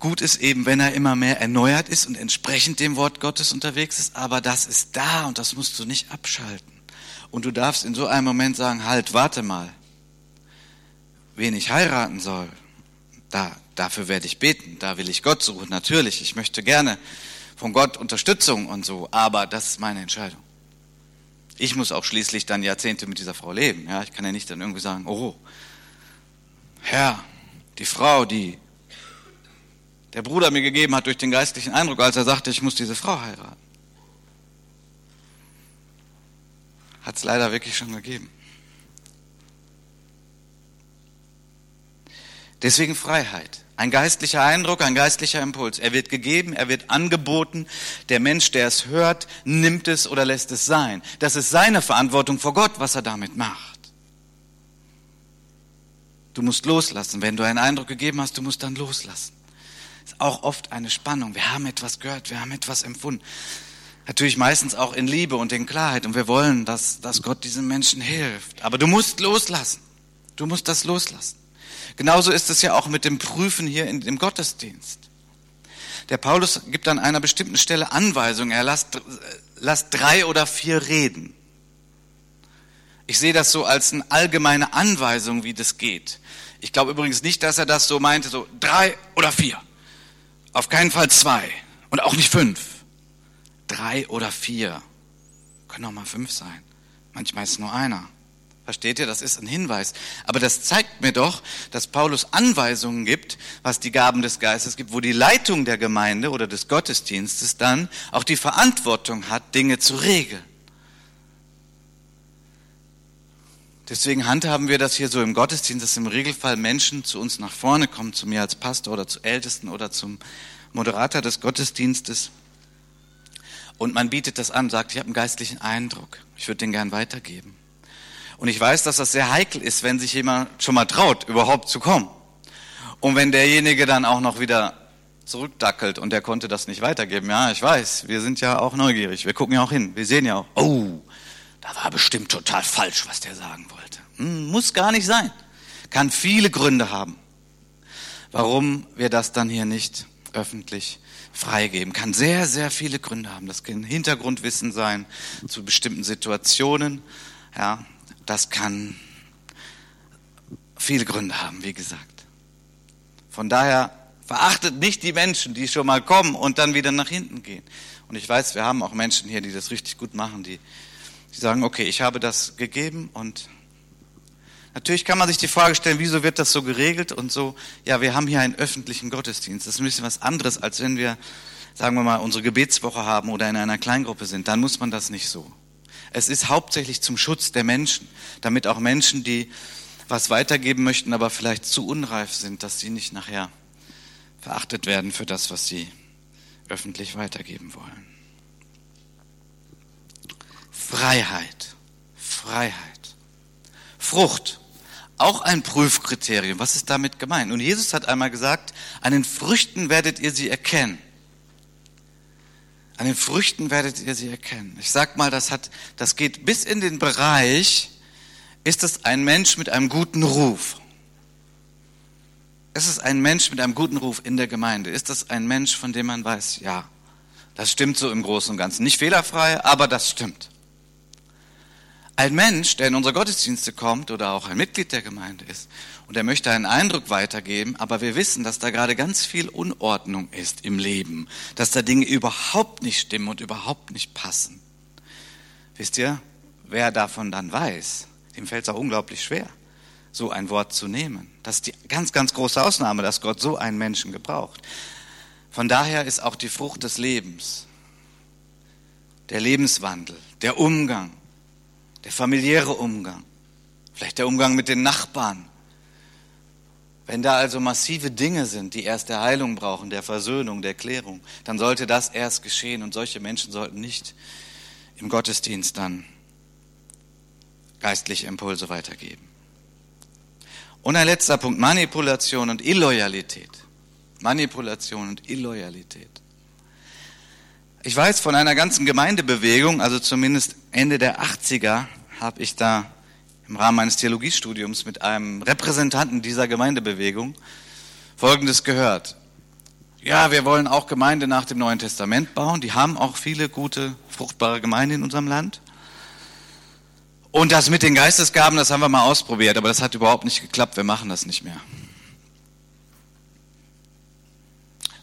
gut ist eben, wenn er immer mehr erneuert ist und entsprechend dem Wort Gottes unterwegs ist, aber das ist da und das musst du nicht abschalten. Und du darfst in so einem Moment sagen, halt, warte mal, wen ich heiraten soll, da, dafür werde ich beten, da will ich Gott suchen, natürlich, ich möchte gerne von Gott Unterstützung und so, aber das ist meine Entscheidung. Ich muss auch schließlich dann Jahrzehnte mit dieser Frau leben. Ja, ich kann ja nicht dann irgendwie sagen, oh, Herr, die Frau, die der Bruder mir gegeben hat durch den geistlichen Eindruck, als er sagte, ich muss diese Frau heiraten. Hat es leider wirklich schon gegeben. Deswegen Freiheit. Ein geistlicher Eindruck, ein geistlicher Impuls. Er wird gegeben, er wird angeboten. Der Mensch, der es hört, nimmt es oder lässt es sein. Das ist seine Verantwortung vor Gott, was er damit macht. Du musst loslassen. Wenn du einen Eindruck gegeben hast, du musst dann loslassen. Ist auch oft eine Spannung. Wir haben etwas gehört, wir haben etwas empfunden. Natürlich meistens auch in Liebe und in Klarheit. Und wir wollen, dass, dass Gott diesen Menschen hilft. Aber du musst loslassen. Du musst das loslassen. Genauso ist es ja auch mit dem Prüfen hier in, im Gottesdienst. Der Paulus gibt an einer bestimmten Stelle Anweisungen. Er lasst, lasst drei oder vier reden. Ich sehe das so als eine allgemeine Anweisung, wie das geht. Ich glaube übrigens nicht, dass er das so meinte, so drei oder vier. Auf keinen Fall zwei und auch nicht fünf. Drei oder vier. Können auch mal fünf sein. Manchmal ist es nur einer. Versteht ihr? Das ist ein Hinweis. Aber das zeigt mir doch, dass Paulus Anweisungen gibt, was die Gaben des Geistes gibt, wo die Leitung der Gemeinde oder des Gottesdienstes dann auch die Verantwortung hat, Dinge zu regeln. Deswegen handhaben wir das hier so im Gottesdienst, dass im Regelfall Menschen zu uns nach vorne kommen, zu mir als Pastor oder zu Ältesten oder zum Moderator des Gottesdienstes. Und man bietet das an, sagt, ich habe einen geistlichen Eindruck, ich würde den gern weitergeben. Und ich weiß, dass das sehr heikel ist, wenn sich jemand schon mal traut, überhaupt zu kommen. Und wenn derjenige dann auch noch wieder zurückdackelt und der konnte das nicht weitergeben. Ja, ich weiß, wir sind ja auch neugierig. Wir gucken ja auch hin. Wir sehen ja auch, oh, da war bestimmt total falsch, was der sagen wollte. Hm, muss gar nicht sein. Kann viele Gründe haben, warum wir das dann hier nicht öffentlich freigeben. Kann sehr, sehr viele Gründe haben. Das kann Hintergrundwissen sein zu bestimmten Situationen. Ja, das kann viele Gründe haben, wie gesagt. Von daher verachtet nicht die Menschen, die schon mal kommen und dann wieder nach hinten gehen. Und ich weiß, wir haben auch Menschen hier, die das richtig gut machen, die, die sagen, okay, ich habe das gegeben und Natürlich kann man sich die Frage stellen, wieso wird das so geregelt und so. Ja, wir haben hier einen öffentlichen Gottesdienst. Das ist ein bisschen was anderes, als wenn wir, sagen wir mal, unsere Gebetswoche haben oder in einer Kleingruppe sind. Dann muss man das nicht so. Es ist hauptsächlich zum Schutz der Menschen, damit auch Menschen, die was weitergeben möchten, aber vielleicht zu unreif sind, dass sie nicht nachher verachtet werden für das, was sie öffentlich weitergeben wollen. Freiheit. Freiheit. Frucht. Auch ein Prüfkriterium. Was ist damit gemeint? Und Jesus hat einmal gesagt, an den Früchten werdet ihr sie erkennen. An den Früchten werdet ihr sie erkennen. Ich sag mal, das hat, das geht bis in den Bereich, ist es ein Mensch mit einem guten Ruf? Ist es ein Mensch mit einem guten Ruf in der Gemeinde? Ist es ein Mensch, von dem man weiß, ja, das stimmt so im Großen und Ganzen. Nicht fehlerfrei, aber das stimmt. Ein Mensch, der in unsere Gottesdienste kommt oder auch ein Mitglied der Gemeinde ist und er möchte einen Eindruck weitergeben, aber wir wissen, dass da gerade ganz viel Unordnung ist im Leben, dass da Dinge überhaupt nicht stimmen und überhaupt nicht passen. Wisst ihr, wer davon dann weiß, dem fällt es auch unglaublich schwer, so ein Wort zu nehmen. Das ist die ganz, ganz große Ausnahme, dass Gott so einen Menschen gebraucht. Von daher ist auch die Frucht des Lebens, der Lebenswandel, der Umgang, der familiäre Umgang, vielleicht der Umgang mit den Nachbarn. Wenn da also massive Dinge sind, die erst der Heilung brauchen, der Versöhnung, der Klärung, dann sollte das erst geschehen und solche Menschen sollten nicht im Gottesdienst dann geistliche Impulse weitergeben. Und ein letzter Punkt, Manipulation und Illoyalität. Manipulation und Illoyalität. Ich weiß von einer ganzen Gemeindebewegung, also zumindest Ende der 80er, habe ich da im Rahmen meines Theologiestudiums mit einem Repräsentanten dieser Gemeindebewegung Folgendes gehört. Ja, wir wollen auch Gemeinde nach dem Neuen Testament bauen. Die haben auch viele gute, fruchtbare Gemeinden in unserem Land. Und das mit den Geistesgaben, das haben wir mal ausprobiert, aber das hat überhaupt nicht geklappt. Wir machen das nicht mehr.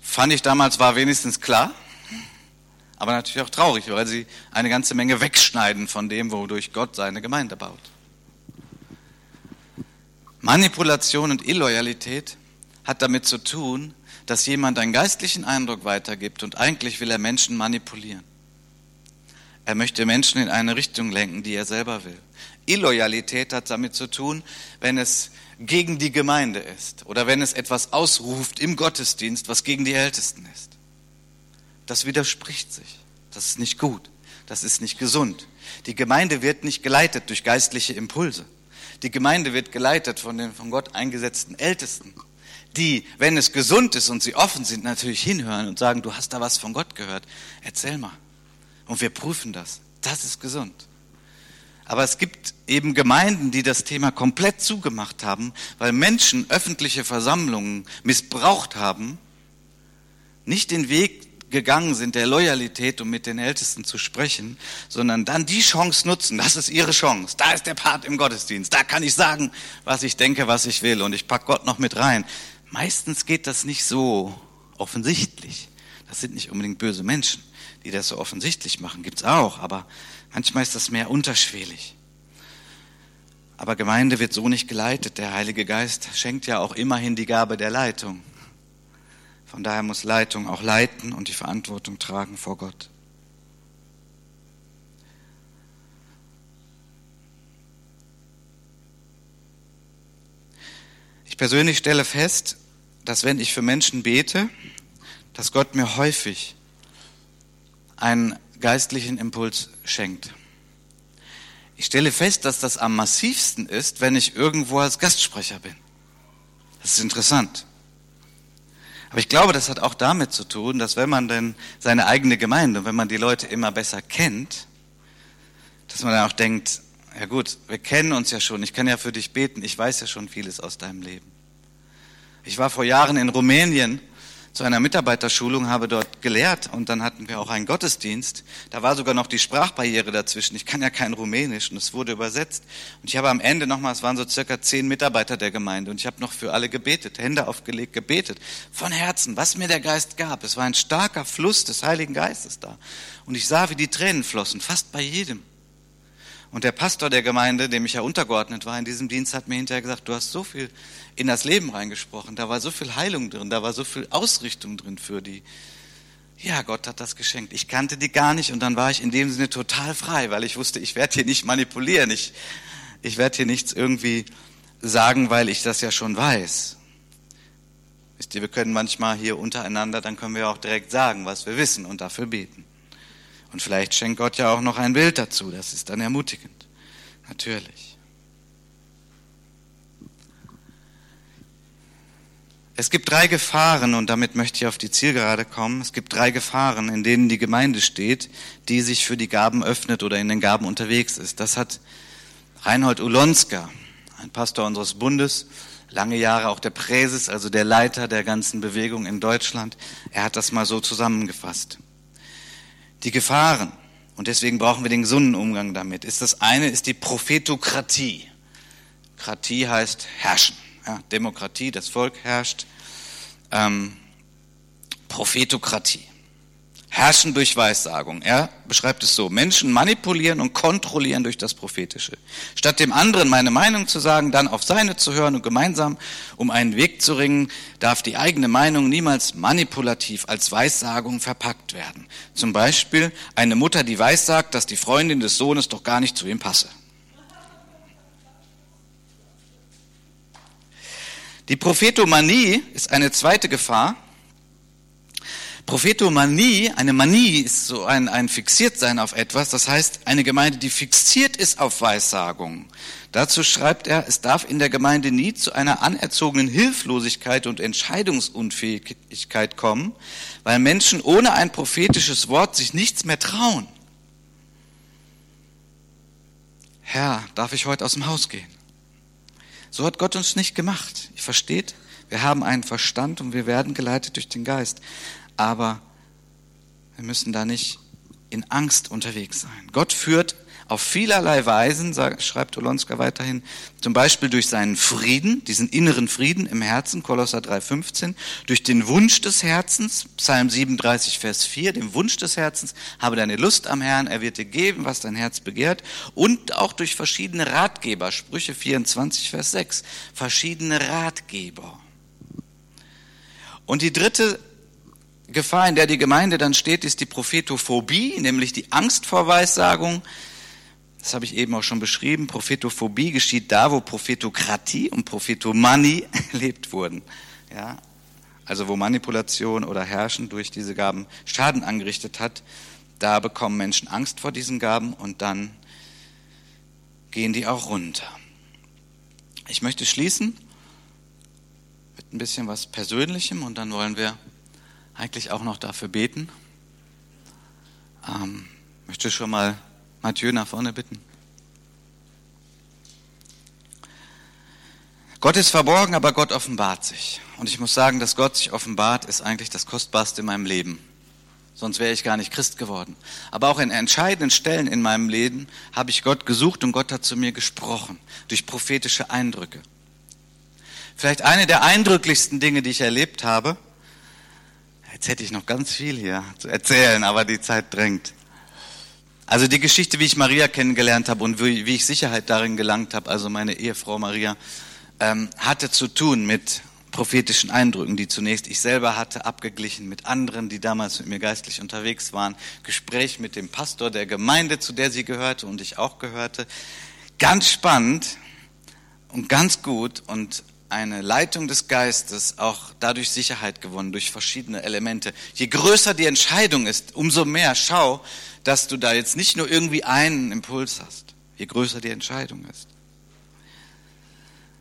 Fand ich damals war wenigstens klar aber natürlich auch traurig, weil sie eine ganze Menge wegschneiden von dem, wodurch Gott seine Gemeinde baut. Manipulation und Illoyalität hat damit zu tun, dass jemand einen geistlichen Eindruck weitergibt und eigentlich will er Menschen manipulieren. Er möchte Menschen in eine Richtung lenken, die er selber will. Illoyalität hat damit zu tun, wenn es gegen die Gemeinde ist oder wenn es etwas ausruft im Gottesdienst, was gegen die Ältesten ist. Das widerspricht sich. Das ist nicht gut. Das ist nicht gesund. Die Gemeinde wird nicht geleitet durch geistliche Impulse. Die Gemeinde wird geleitet von den von Gott eingesetzten Ältesten, die, wenn es gesund ist und sie offen sind, natürlich hinhören und sagen, du hast da was von Gott gehört. Erzähl mal. Und wir prüfen das. Das ist gesund. Aber es gibt eben Gemeinden, die das Thema komplett zugemacht haben, weil Menschen öffentliche Versammlungen missbraucht haben, nicht den Weg gegangen sind, der Loyalität, um mit den Ältesten zu sprechen, sondern dann die Chance nutzen. Das ist ihre Chance. Da ist der Part im Gottesdienst. Da kann ich sagen, was ich denke, was ich will. Und ich pack Gott noch mit rein. Meistens geht das nicht so offensichtlich. Das sind nicht unbedingt böse Menschen, die das so offensichtlich machen. Gibt's auch. Aber manchmal ist das mehr unterschwellig. Aber Gemeinde wird so nicht geleitet. Der Heilige Geist schenkt ja auch immerhin die Gabe der Leitung. Von daher muss Leitung auch leiten und die Verantwortung tragen vor Gott. Ich persönlich stelle fest, dass wenn ich für Menschen bete, dass Gott mir häufig einen geistlichen Impuls schenkt. Ich stelle fest, dass das am massivsten ist, wenn ich irgendwo als Gastsprecher bin. Das ist interessant. Aber ich glaube, das hat auch damit zu tun, dass wenn man denn seine eigene Gemeinde, wenn man die Leute immer besser kennt, dass man dann auch denkt, ja gut, wir kennen uns ja schon, ich kann ja für dich beten, ich weiß ja schon vieles aus deinem Leben. Ich war vor Jahren in Rumänien zu einer Mitarbeiterschulung, habe dort gelehrt und dann hatten wir auch einen Gottesdienst. Da war sogar noch die Sprachbarriere dazwischen. Ich kann ja kein Rumänisch und es wurde übersetzt. Und ich habe am Ende nochmal, es waren so circa zehn Mitarbeiter der Gemeinde und ich habe noch für alle gebetet, Hände aufgelegt, gebetet. Von Herzen, was mir der Geist gab. Es war ein starker Fluss des Heiligen Geistes da. Und ich sah, wie die Tränen flossen, fast bei jedem. Und der Pastor der Gemeinde, dem ich ja untergeordnet war in diesem Dienst, hat mir hinterher gesagt, du hast so viel in das Leben reingesprochen, da war so viel Heilung drin, da war so viel Ausrichtung drin für die. Ja, Gott hat das geschenkt. Ich kannte die gar nicht und dann war ich in dem Sinne total frei, weil ich wusste, ich werde hier nicht manipulieren, ich, ich werde hier nichts irgendwie sagen, weil ich das ja schon weiß. Wisst ihr, wir können manchmal hier untereinander, dann können wir auch direkt sagen, was wir wissen und dafür beten. Und vielleicht schenkt Gott ja auch noch ein Bild dazu, das ist dann ermutigend. Natürlich. Es gibt drei Gefahren, und damit möchte ich auf die Zielgerade kommen. Es gibt drei Gefahren, in denen die Gemeinde steht, die sich für die Gaben öffnet oder in den Gaben unterwegs ist. Das hat Reinhold Ulonska, ein Pastor unseres Bundes, lange Jahre auch der Präses, also der Leiter der ganzen Bewegung in Deutschland. Er hat das mal so zusammengefasst. Die Gefahren, und deswegen brauchen wir den gesunden Umgang damit, ist das eine, ist die Prophetokratie. Kratie heißt herrschen. Ja, Demokratie, das Volk herrscht. Ähm, Prophetokratie. Herrschen durch Weissagung. Er beschreibt es so. Menschen manipulieren und kontrollieren durch das Prophetische. Statt dem anderen meine Meinung zu sagen, dann auf seine zu hören und gemeinsam um einen Weg zu ringen, darf die eigene Meinung niemals manipulativ als Weissagung verpackt werden. Zum Beispiel eine Mutter, die weissagt, dass die Freundin des Sohnes doch gar nicht zu ihm passe. Die Prophetomanie ist eine zweite Gefahr, Prophetomanie, eine Manie ist so ein, ein Fixiertsein auf etwas, das heißt eine Gemeinde, die fixiert ist auf Weissagung. Dazu schreibt er, es darf in der Gemeinde nie zu einer anerzogenen Hilflosigkeit und Entscheidungsunfähigkeit kommen, weil Menschen ohne ein prophetisches Wort sich nichts mehr trauen. Herr, darf ich heute aus dem Haus gehen? So hat Gott uns nicht gemacht. Ihr versteht? Wir haben einen Verstand und wir werden geleitet durch den Geist aber wir müssen da nicht in Angst unterwegs sein. Gott führt auf vielerlei Weisen, schreibt Olonska weiterhin, zum Beispiel durch seinen Frieden, diesen inneren Frieden im Herzen, Kolosser 3,15, durch den Wunsch des Herzens, Psalm 37, Vers 4, den Wunsch des Herzens, habe deine Lust am Herrn, er wird dir geben, was dein Herz begehrt, und auch durch verschiedene Ratgeber, Sprüche 24, Vers 6, verschiedene Ratgeber. Und die dritte Gefahr, in der die Gemeinde dann steht, ist die Prophetophobie, nämlich die Angst vor Weissagung. Das habe ich eben auch schon beschrieben. Prophetophobie geschieht da, wo Prophetokratie und Prophetomanie (laughs) erlebt wurden. Ja, also wo Manipulation oder Herrschen durch diese Gaben Schaden angerichtet hat, da bekommen Menschen Angst vor diesen Gaben und dann gehen die auch runter. Ich möchte schließen mit ein bisschen was Persönlichem und dann wollen wir eigentlich auch noch dafür beten. Ähm, möchte schon mal Mathieu nach vorne bitten. Gott ist verborgen, aber Gott offenbart sich. Und ich muss sagen, dass Gott sich offenbart, ist eigentlich das Kostbarste in meinem Leben. Sonst wäre ich gar nicht Christ geworden. Aber auch in entscheidenden Stellen in meinem Leben habe ich Gott gesucht und Gott hat zu mir gesprochen durch prophetische Eindrücke. Vielleicht eine der eindrücklichsten Dinge, die ich erlebt habe, Jetzt hätte ich noch ganz viel hier zu erzählen, aber die Zeit drängt. Also die Geschichte, wie ich Maria kennengelernt habe und wie, ich Sicherheit darin gelangt habe, also meine Ehefrau Maria, ähm, hatte zu tun mit prophetischen Eindrücken, die zunächst ich selber hatte, abgeglichen mit anderen, die damals mit mir geistlich unterwegs waren, Gespräch mit dem Pastor der Gemeinde, zu der sie gehörte und ich auch gehörte. Ganz spannend und ganz gut und eine Leitung des Geistes auch dadurch Sicherheit gewonnen, durch verschiedene Elemente. Je größer die Entscheidung ist, umso mehr schau, dass du da jetzt nicht nur irgendwie einen Impuls hast, je größer die Entscheidung ist.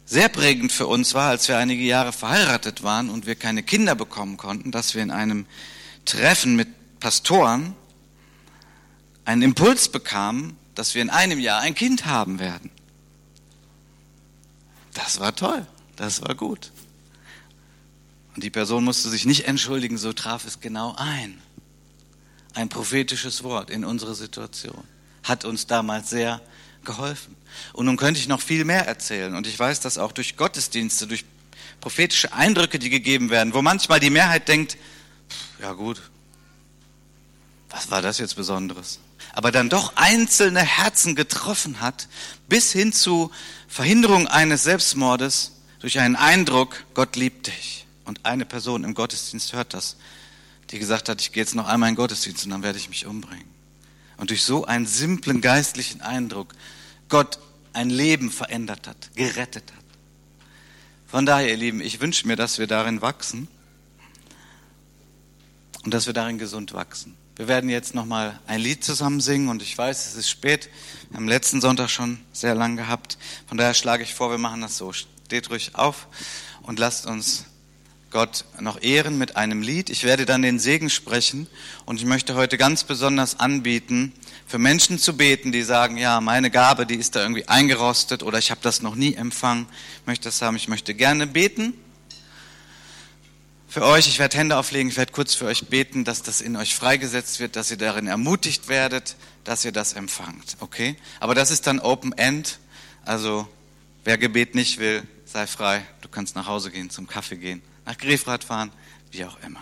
Sehr prägend für uns war, als wir einige Jahre verheiratet waren und wir keine Kinder bekommen konnten, dass wir in einem Treffen mit Pastoren einen Impuls bekamen, dass wir in einem Jahr ein Kind haben werden. Das war toll. Das war gut. Und die Person musste sich nicht entschuldigen, so traf es genau ein. Ein prophetisches Wort in unsere Situation hat uns damals sehr geholfen. Und nun könnte ich noch viel mehr erzählen. Und ich weiß, dass auch durch Gottesdienste, durch prophetische Eindrücke, die gegeben werden, wo manchmal die Mehrheit denkt, ja gut, was war das jetzt Besonderes? aber dann doch einzelne Herzen getroffen hat, bis hin zu Verhinderung eines Selbstmordes durch einen Eindruck, Gott liebt dich. Und eine Person im Gottesdienst hört das, die gesagt hat, ich gehe jetzt noch einmal in den Gottesdienst und dann werde ich mich umbringen. Und durch so einen simplen geistlichen Eindruck Gott ein Leben verändert hat, gerettet hat. Von daher, ihr Lieben, ich wünsche mir, dass wir darin wachsen und dass wir darin gesund wachsen. Wir werden jetzt nochmal ein Lied zusammen singen und ich weiß, es ist spät. Wir haben letzten Sonntag schon sehr lang gehabt. Von daher schlage ich vor, wir machen das so. Steht ruhig auf und lasst uns Gott noch ehren mit einem Lied. Ich werde dann den Segen sprechen und ich möchte heute ganz besonders anbieten, für Menschen zu beten, die sagen, ja, meine Gabe, die ist da irgendwie eingerostet oder ich habe das noch nie empfangen, ich möchte das haben, ich möchte gerne beten für euch. Ich werde Hände auflegen, ich werde kurz für euch beten, dass das in euch freigesetzt wird, dass ihr darin ermutigt werdet, dass ihr das empfangt. Okay? Aber das ist dann Open End. Also wer Gebet nicht will, sei frei. Du kannst nach Hause gehen, zum Kaffee gehen, nach Grefrath fahren, wie auch immer.